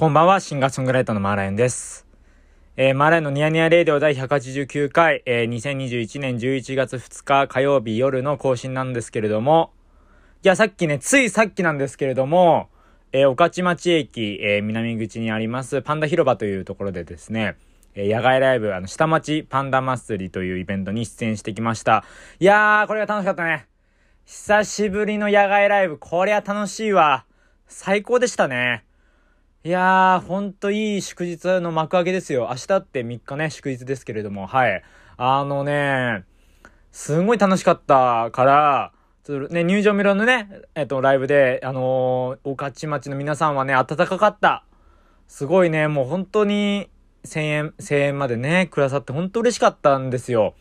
こんばんは、シンガーソングライターのマーライオンです。えー、マーライオンのニヤニヤレイディオ第189回、えー、2021年11月2日火曜日夜の更新なんですけれども、いや、さっきね、ついさっきなんですけれども、えー、御徒町駅、えー、南口にありますパンダ広場というところでですね、えー、野外ライブ、あの、下町パンダ祭りというイベントに出演してきました。いやー、これが楽しかったね。久しぶりの野外ライブ、こりゃ楽しいわ。最高でしたね。いやー、ほんといい祝日の幕開けですよ。明日って3日ね、祝日ですけれども、はい。あのね、すごい楽しかったから、ね、入場無料のね、えっと、ライブで、あのー、御徒町の皆さんはね、暖かかった。すごいね、もう本当に、1000円、千円までね、くださって本当嬉しかったんですよ。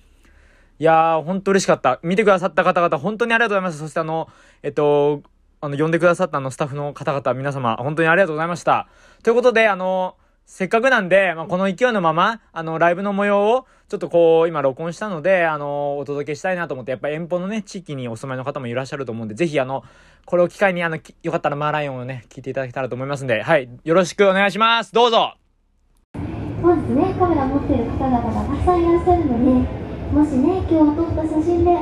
いやー、本当嬉しかった。見てくださった方々、本当にありがとうございます。そしてあの、えっと、あの、呼んでくださったあの、スタッフの方々、皆様、本当にありがとうございました。ということで、あの、せっかくなんで、まあ、この勢いのまま、あの、ライブの模様を、ちょっとこう、今録音したので、あの、お届けしたいなと思って、やっぱ遠方のね、地域にお住まいの方もいらっしゃると思うんで、ぜひあの、これを機会に、あの、よかったらマーライオンをね、聞いていただけたらと思いますんで、はい、よろしくお願いします。どうぞそうですね、カメラ持ってる方々がたくさんいらっしゃるので、もしね、今日撮った写真で、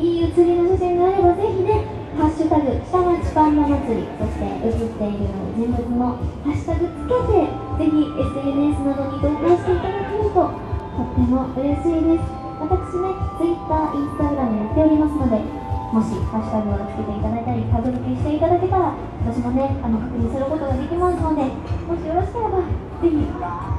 いい写りの写真があれば、ぜひね、ハッシュタグ下町パンダ祭りそして映っている人物のハッシュタグつけてぜひ SNS などに投稿していただけるととっても嬉しいです。私ね Twitter、Instagram やっておりますのでもしハッシュタグをつけていただいたりタグ付けしていただけたら私もねあの確認することができますのでもしよろしければぜひ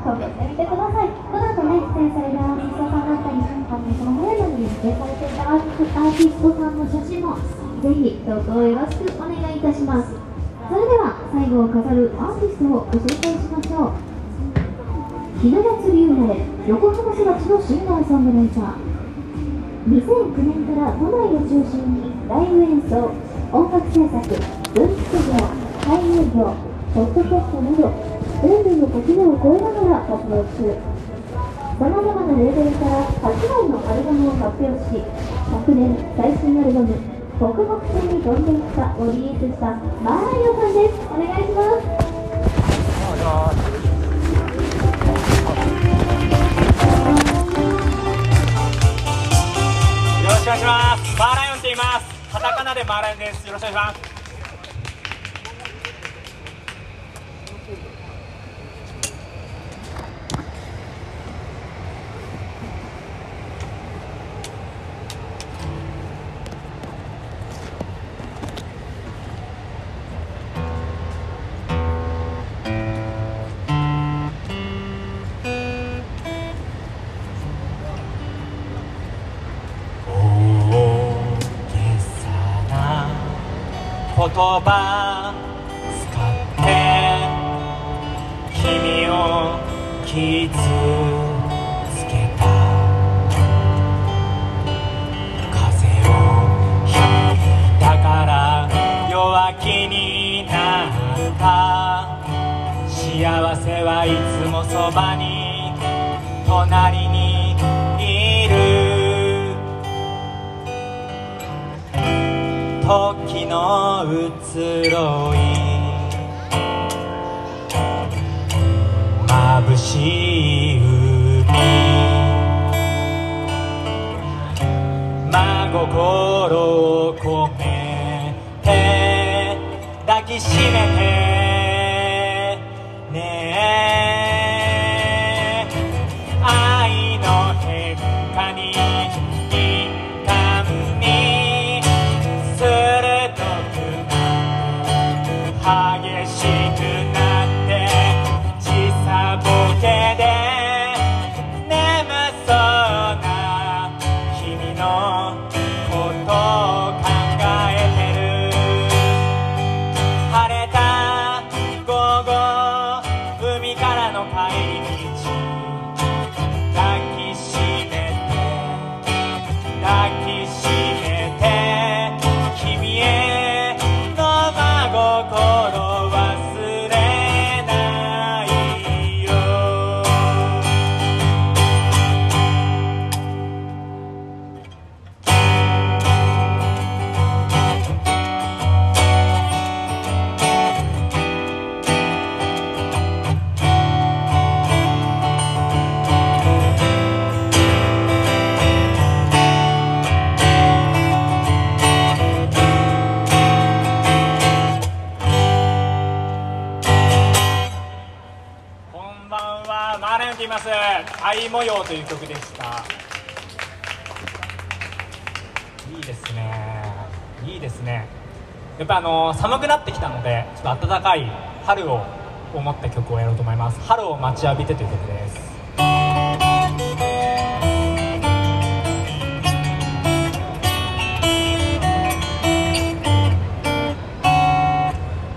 投稿してみてください。この後ね出演されるアーティストさんだったりあのその早いのに出演されていたアーティストさんの写真もぜひ投稿よろしくお願いいたします。それでは最後を飾るアーティストをご紹介しましょう。ひな祭り生まれ横浜育ちのシンガーソングライター。2009年から都内を中心にライブ演奏音楽制作文筆業俳優業ポッドキャストなど全部の垣根を越えながら活動中。さまざまなレーベルから8枚のアルバムを発表し昨年最新アルバム北北線に飛んでいったをリリースしたマーライオさんです。お願いします。よろしくお願いします。マーライオンって言います。カタカナでマーライオンです。よろしくお願いします。幸せはいつもそばに隣にいる。時の移ろい眩しい海。真心を込めて抱きしめてした。いいですね。いいですね。やっぱあの寒くなってきたのでちょっと暖かい春を思った曲をやろうと思います。春を待ちわびてという曲です。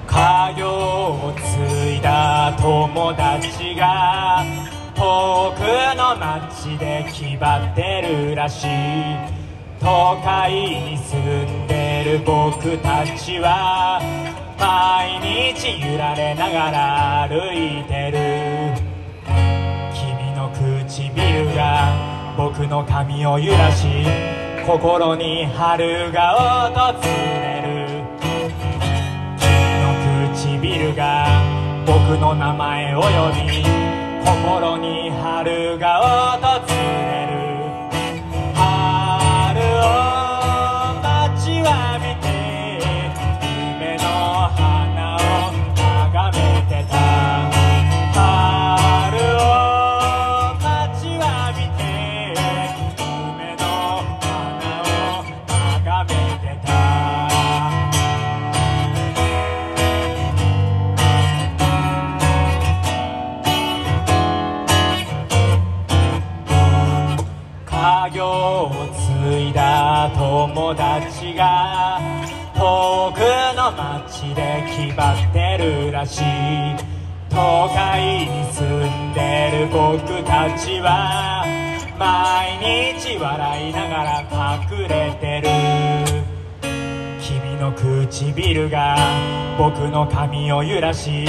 家業を継いだ友達がで気張ってるらしい。都会に住んでる僕たちは毎日揺られながら歩いてる。君の唇が僕の髪を揺らし心に春が訪れる。君の唇が僕の名前を呼び心に春が訪れ都会に住んでる僕たちは毎日笑いながら隠れてる君の唇が僕の髪を揺らし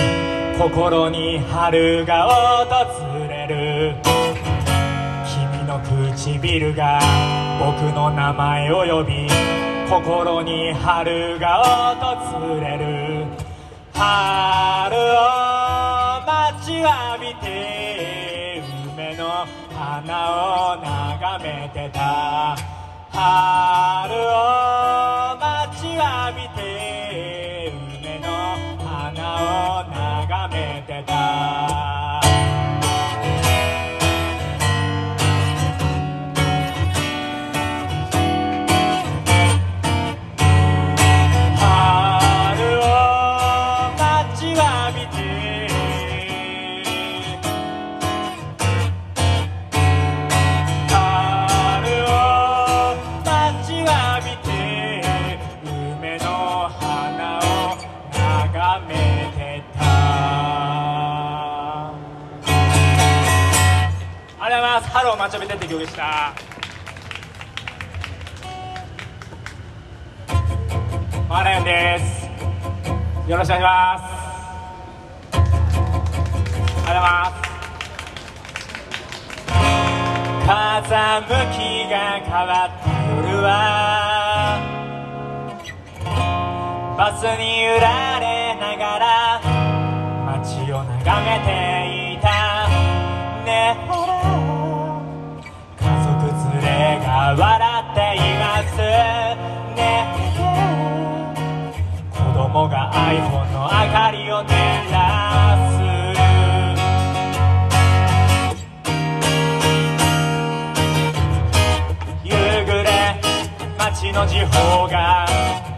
心に春が訪れる君の唇が僕の名前を呼び心に春が訪れる。春を浴びて梅の花を眺めてた。春を待ちわびて梅の花を眺めてた。を待ちわびてって曲でした。マーライオンです。よろしくお願いします。ありがとうございます。風向きが変わった夜はバスに揺られながら街を眺めてれが笑っています。ね。子供が iPhone の明かりを照らす。夕暮れ街の時報が。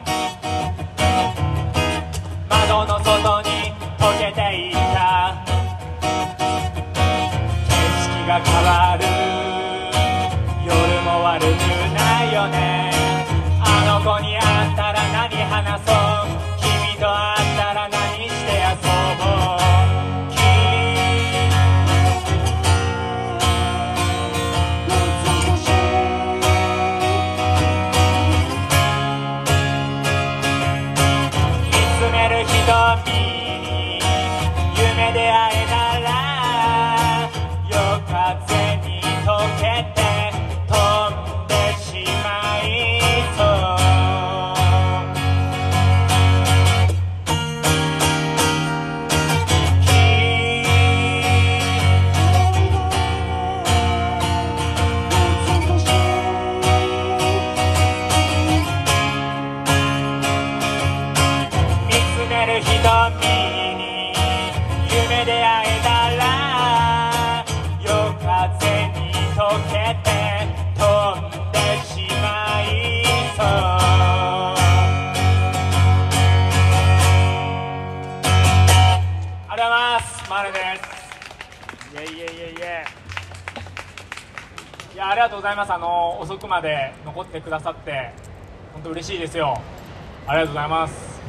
残ってくださって本当嬉しいですよ。ありがとうございます。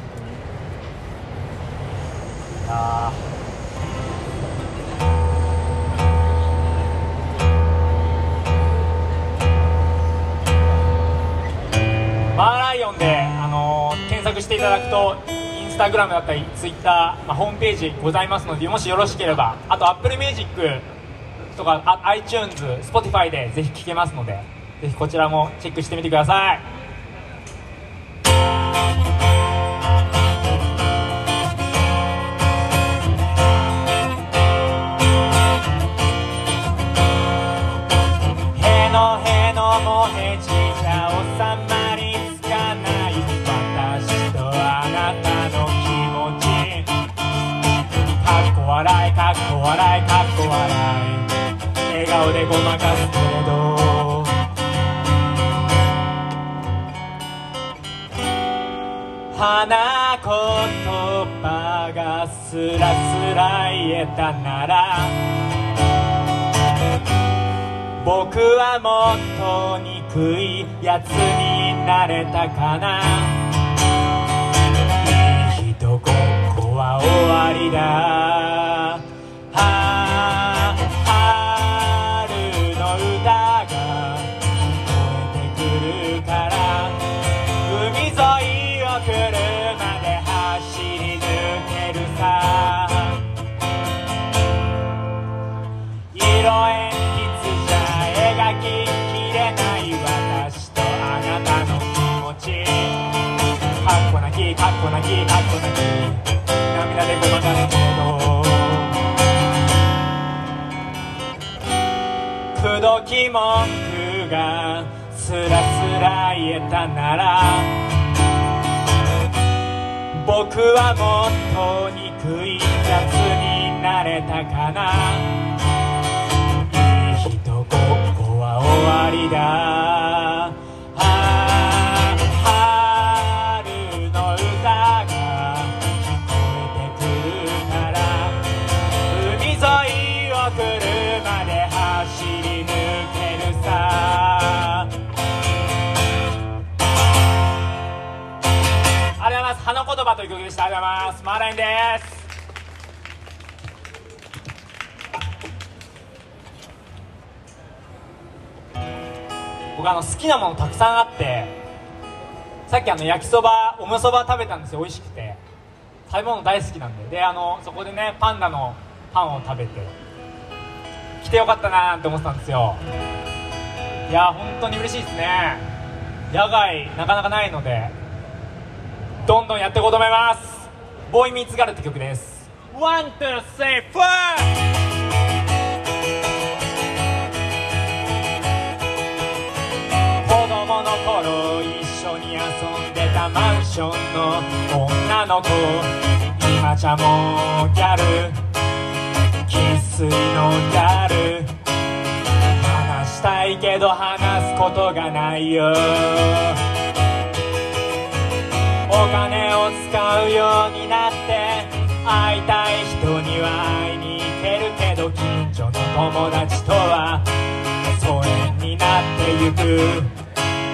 いやマーライオンで、あの検索していただくとインスタグラムだったりツイッター、まあ、ホームページございますのでもしよろしければあと Apple Music とか iTunes、Spotify でぜひ聴けますのでぜひこちらもチェックしてみてください。へのへのもへじじゃ収まりつかない。私とあなたの気持ち。かっこ笑いかっこ笑いかっこ笑い。笑顔でごまかすけれど。花言葉がスラスラ言えたなら僕はもっと憎いやつになれたかな。いい人ごっこは終わりだ。きかっこなき涙でごまかすけどくどき文句がスラスラ言えたなら僕はもっと憎いやつになれたかな。いい人ごっこは終わりだ。葉というございます。マーラインです。僕あの好きなものたくさんあってさっきあの焼きそばおむそば食べたんですよ美味しくて。食べ物大好きなんで。であのそこでねパンダのパンを食べて来てよかったなーって思ってたんですよ。いや本当に嬉しいですね。野外なかなかないので。どんどんやっていこうと思います。 Boy Meets Gal って曲です。 One、two、three、four、子供の頃一緒に遊んでたマンションの女の子。今じゃもうギャル。生粋のギャル。話したいけど話すことがないよお金を使うようになって会いたい人には会いに行けるけど近所の友達とは疎遠になってゆく。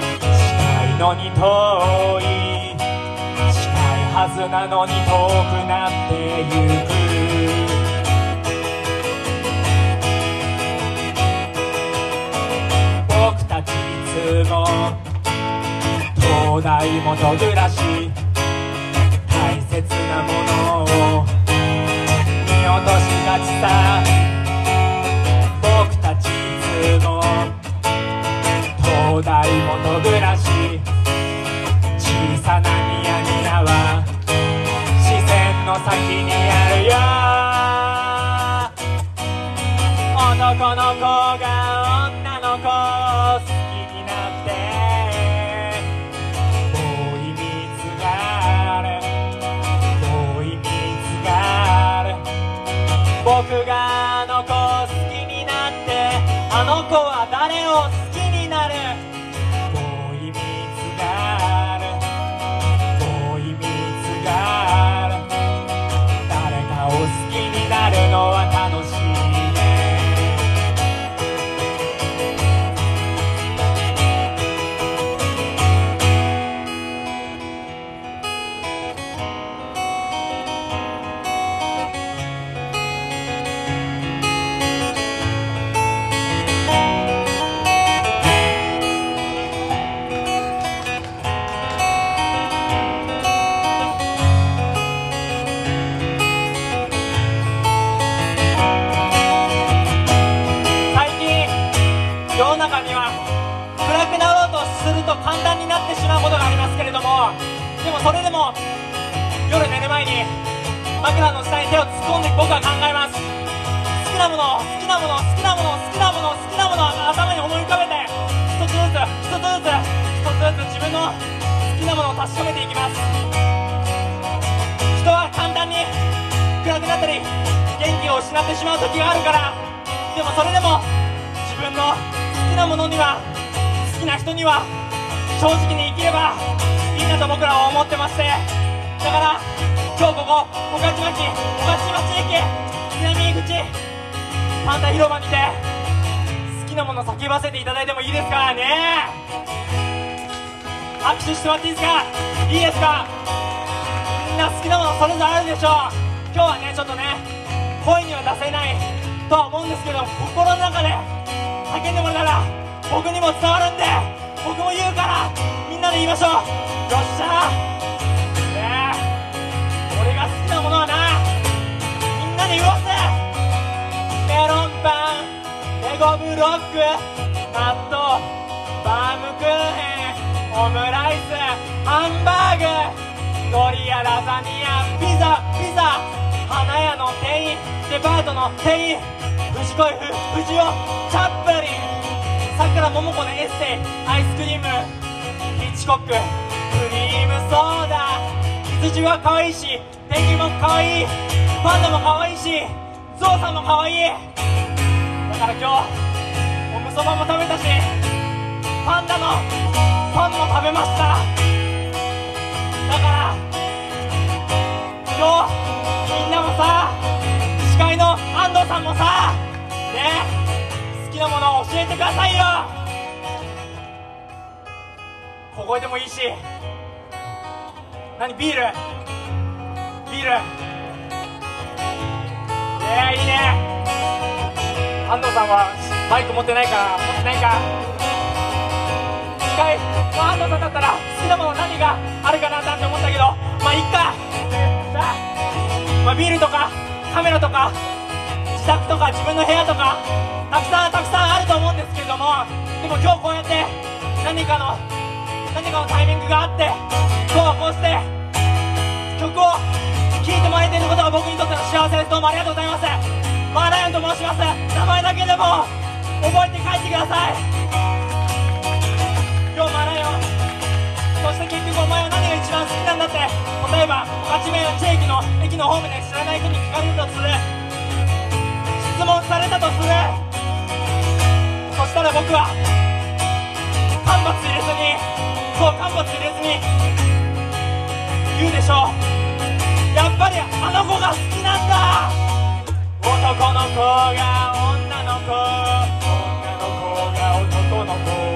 近いのに遠い。近いはずなのに遠くなってゆく。僕たちいつも東大元暮らし。大切なものを見落としがちさ。僕たちいつも東大元暮らし。小さなニヤニヤは視線の先にあるよ。男の子が Ausgehen. 好きなものを確かめていきます。人は簡単に暗くなったり元気を失ってしまう時があるから。でもそれでも自分の好きなものには好きな人には正直に生きればいいなと僕らは思ってまして。だから今日ここ御徒町御徒町駅南口パンダ広場にて好きなもの叫ばせていただいてもいいですからね。握手してもらっていいですか？いいですか？みんな好きなものそれぞれあるでしょう。今日はねちょっとね声には出せないとは思うんですけど心の中で叫んでもらったら僕にも伝わるんで僕も言うからみんなで言いましょう。よっしゃねえ。俺が好きなものはなみんなで言おうぜ。メロンパンレゴブロック納豆バームクーヘン。オムライスハンバーグドリアラザニアピザピザ花屋の店員デパートの店員藤子 F 不二雄チャップリンさくらももこのエッセイアイスクリームヒッチコッククリームソーダ羊は可愛いしペンギも可愛いパンダも可愛いしゾウさんも可愛いだから今日おむそばも食べたしパンダのパンも食べました。だから今日みんなもさ司会の安藤さんもさね好きなものを教えてくださいよ。小声でもいいし。何ビール？ビール。え、いいね。安藤さんはバイク持ってないか持ってないか。司会の安藤さんだったら好きなもの何があるかなって思ったけどまあいっか。さあ、まあ、ビールとかカメラとか自宅とか自分の部屋とかたくさんたくさんあると思うんですけれどもでも今日こうやって何かの何かのタイミングがあって今日はこうして曲を聴いてもらえていることが僕にとっての幸せです。どうもありがとうございます。マーライオンと申します。名前だけでも覚えて帰ってください。好きなんだって例えば8名の地域の駅のホームで知らない人に聞かれるとする。質問されたとする。そしたら僕は間髪入れずにそう間髪入れずに言うでしょう。やっぱりあの子が好きなんだ。男の子が女の子。女の子が男の子。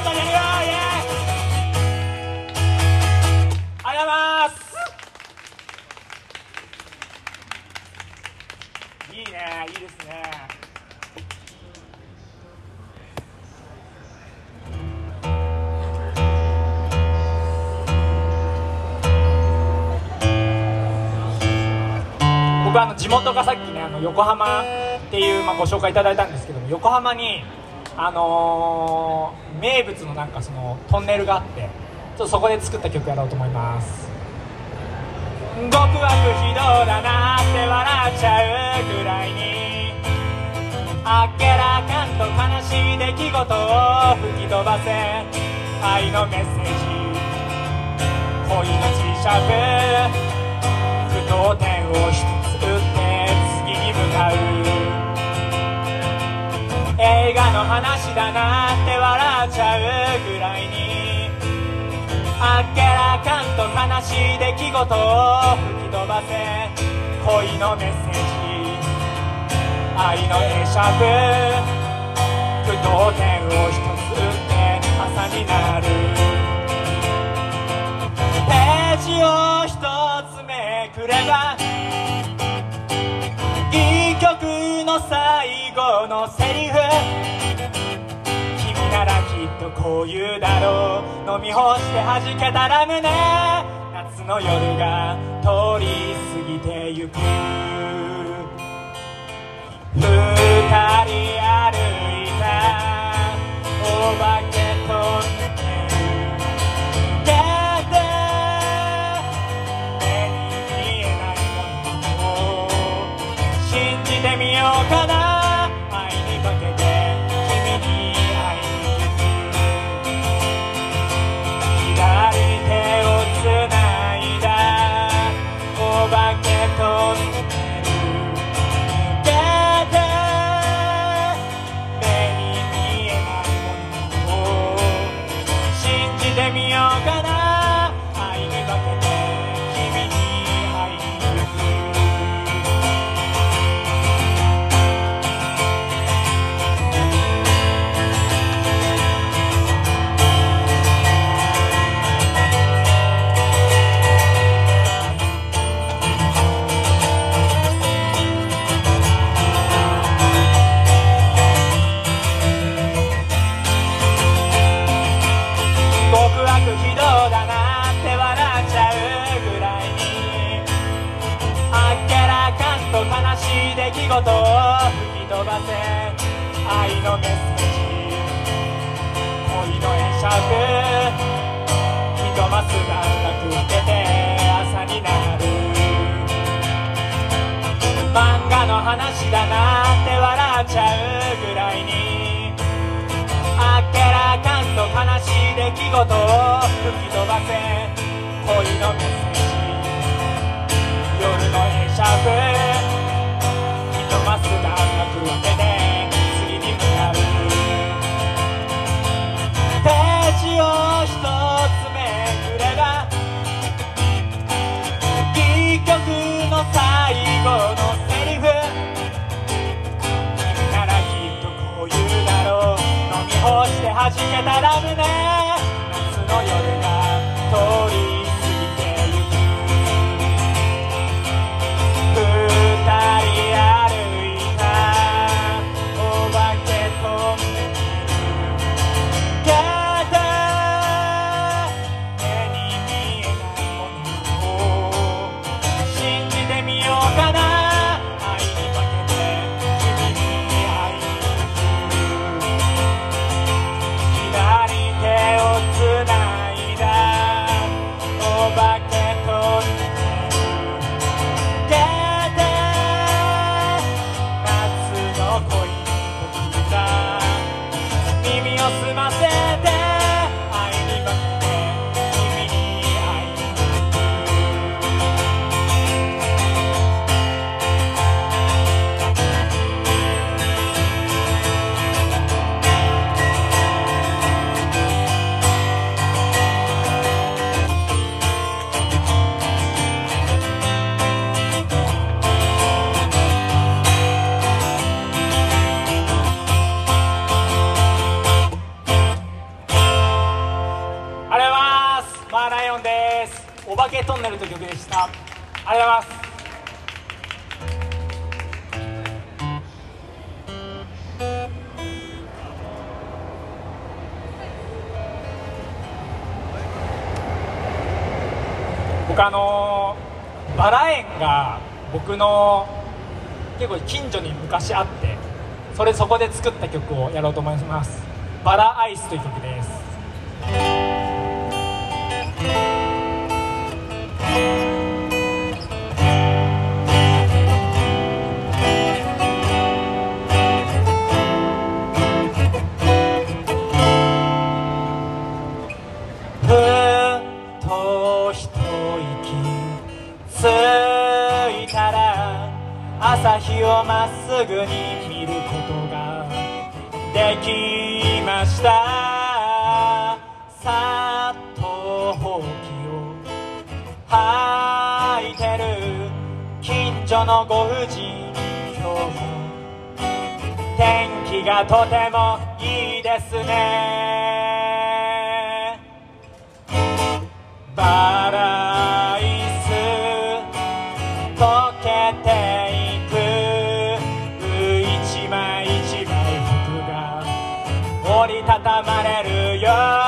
俺のよどんどんやるよイエーイありがとうございますいいねいいですね僕あの地元がさっきねあの横浜っていう、まあ、ご紹介いただいたんですけども横浜に、あのー名物のなんかそのトンネルがあってちょっとそこで作った曲やろうと思います。極悪非道だなって笑っちゃうぐらいに。あっけらかんと悲しい出来事を吹き飛ばせ。愛のメッセージ。恋の磁石。句読点を一つ打って話だなって笑っちゃうぐらいにあっけらかんと悲しい出来事を吹き飛ばせ恋のメッセージ。愛の会釈句読点を一つ打って朝になるページを一つめくればいい曲の最後のセリフ。からきっとこう言うだろう。飲み干して弾けたラムネ夏の夜が通り過ぎてゆく。二人歩いた。お化けと抜け極悪非道だなって笑っちゃうぐらいにあっけらかんと悲しい出来事を吹き飛ばせ愛のメッセージ。恋の会釈ひとます短絡分けて朝になる漫画の話だなって笑っちゃうぐらいにと悲しい出来事を吹き飛ばせ。恋のメッセージ。夜の会釈ひとます短絡分けて。弾けたラムネ夏の夜があってそれそこで作った曲をやろうと思います。バラアイスという曲です。がとてもいいですね。バライス溶けていく一枚一枚服が折りたたまれるよ。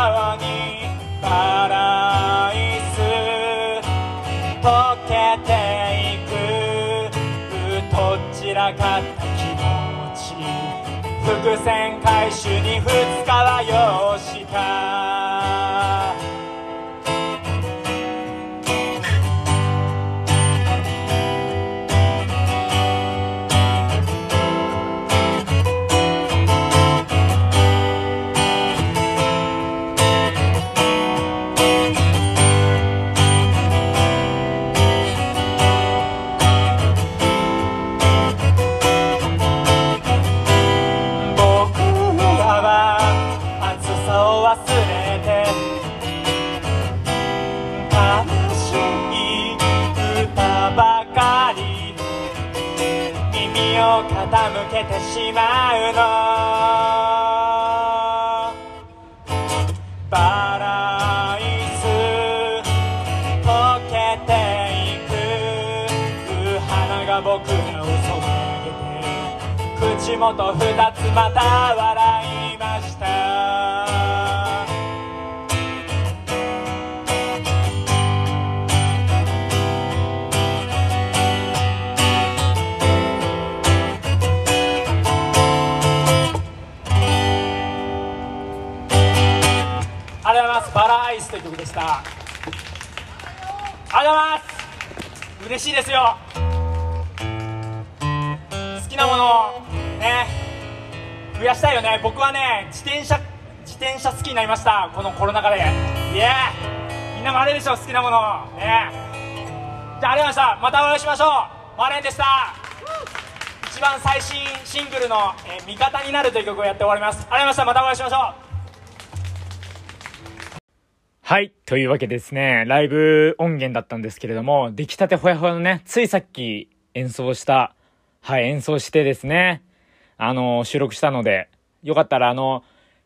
伏線回収に2日は要し傾けてしまうの。バライス溶けていく。花が僕らを染め上げて。口元二つまた笑い。した。ありがとうございます。嬉しいですよ。好きなものをね増やしたいよね。僕はね自転車自転車好きになりました。このコロナ禍で。イエーイみんなもあれでしょ好きなもの。ね。じゃあありがとうございました。またお会いしましょう。マレンでした。一番最新シングルの「えー味方になる」という曲をやって終わります。ありがとうございました。またお会いしましょう。はい。というわけですね、ライブ音源だったんですけれども、出来たてほやほやのね、ついさっき演奏した、はい、演奏してですね、あの、収録したので、よかったらあの、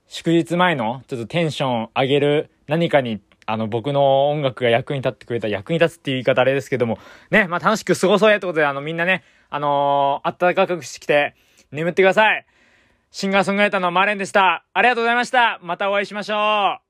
祝日前のちょっとテンション上げる何かに、あの、僕の音楽が役に立ってくれた、役に立つっていう言い方あれですけども、ね、まあ楽しく過ごそうやってことで、あの、みんなね、あのー暖かくしてきて、眠ってください。シンガーソングライターのマーレンでした。ありがとうございました。またお会いしましょう。